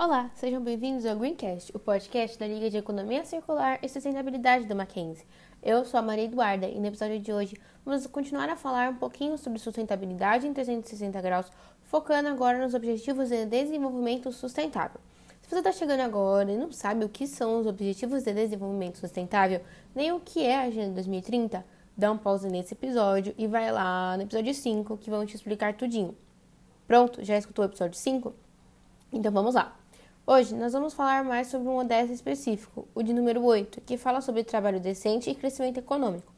Olá, sejam bem-vindos ao Greencast, o podcast da Liga de Economia Circular e Sustentabilidade do Mackenzie. Eu sou a Maria Eduarda e no episódio de hoje vamos continuar a falar um pouquinho sobre sustentabilidade em 360 graus, focando agora nos objetivos de desenvolvimento sustentável. Se você está chegando agora e não sabe o que são os objetivos de desenvolvimento sustentável, nem o que é a Agenda 2030, dá um pause nesse episódio e vai lá no episódio 5 que vão te explicar tudinho. Pronto? Já escutou o episódio 5? Então vamos lá. Hoje nós vamos falar mais sobre um ODS específico, o de número 8, que fala sobre trabalho decente e crescimento econômico.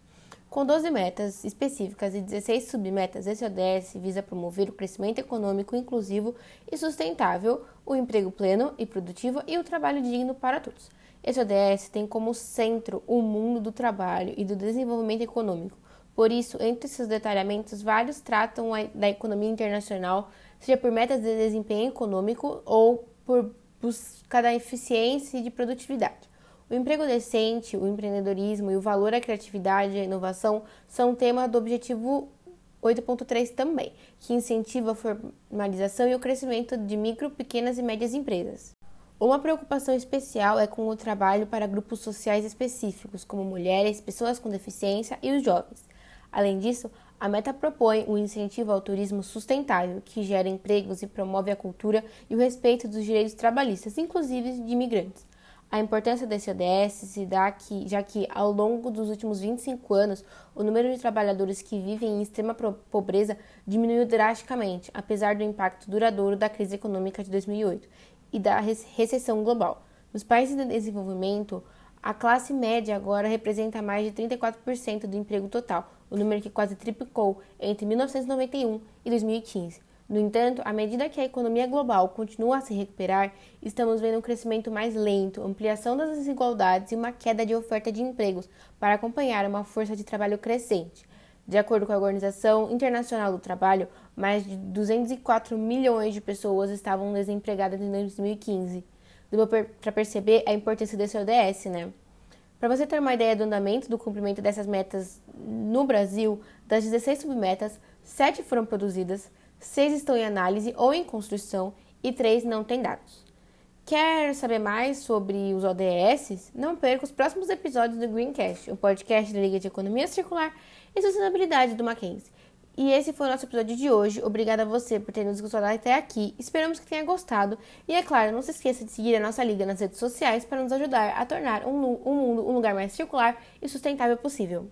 Com 12 metas específicas e 16 submetas, esse ODS visa promover o crescimento econômico inclusivo e sustentável, o emprego pleno e produtivo e o trabalho digno para todos. Esse ODS tem como centro o mundo do trabalho e do desenvolvimento econômico. Por isso, entre seus detalhamentos, vários tratam da economia internacional, seja por metas de desempenho econômico ou por busca da eficiência e de produtividade. O emprego decente, o empreendedorismo e o valor à criatividade e à inovação são tema do objetivo 8.3 também, que incentiva a formalização e o crescimento de micro, pequenas e médias empresas. Uma preocupação especial é com o trabalho para grupos sociais específicos, como mulheres, pessoas com deficiência e os jovens. Além disso, a meta propõe um incentivo ao turismo sustentável, que gera empregos e promove a cultura e o respeito dos direitos trabalhistas, inclusive de imigrantes. A importância desse ODS se dá aqui, já que, ao longo dos últimos 25 anos, o número de trabalhadores que vivem em extrema pobreza diminuiu drasticamente, apesar do impacto duradouro da crise econômica de 2008 e da recessão global. Nos países de desenvolvimento, a classe média agora representa mais de 34% do emprego total, o número que quase triplicou entre 1991 e 2015. No entanto, à medida que a economia global continua a se recuperar, estamos vendo um crescimento mais lento, ampliação das desigualdades e uma queda de oferta de empregos para acompanhar uma força de trabalho crescente. De acordo com a Organização Internacional do Trabalho, mais de 204 milhões de pessoas estavam desempregadas em 2015 deu para perceber a importância desse ODS, né? Para você ter uma ideia do andamento do cumprimento dessas metas no Brasil, das 16 submetas, 7 foram produzidas, 6 estão em análise ou em construção e 3 não têm dados. Quer saber mais sobre os ODS? Não perca os próximos episódios do Greencast, o podcast da Liga de Economia Circular e Sustentabilidade do Mackenzie. E esse foi o nosso episódio de hoje. Obrigada a você por ter nos escutado até aqui. Esperamos que tenha gostado. E é claro, não se esqueça de seguir a nossa liga nas redes sociais para nos ajudar a tornar um, um mundo um lugar mais circular e sustentável possível.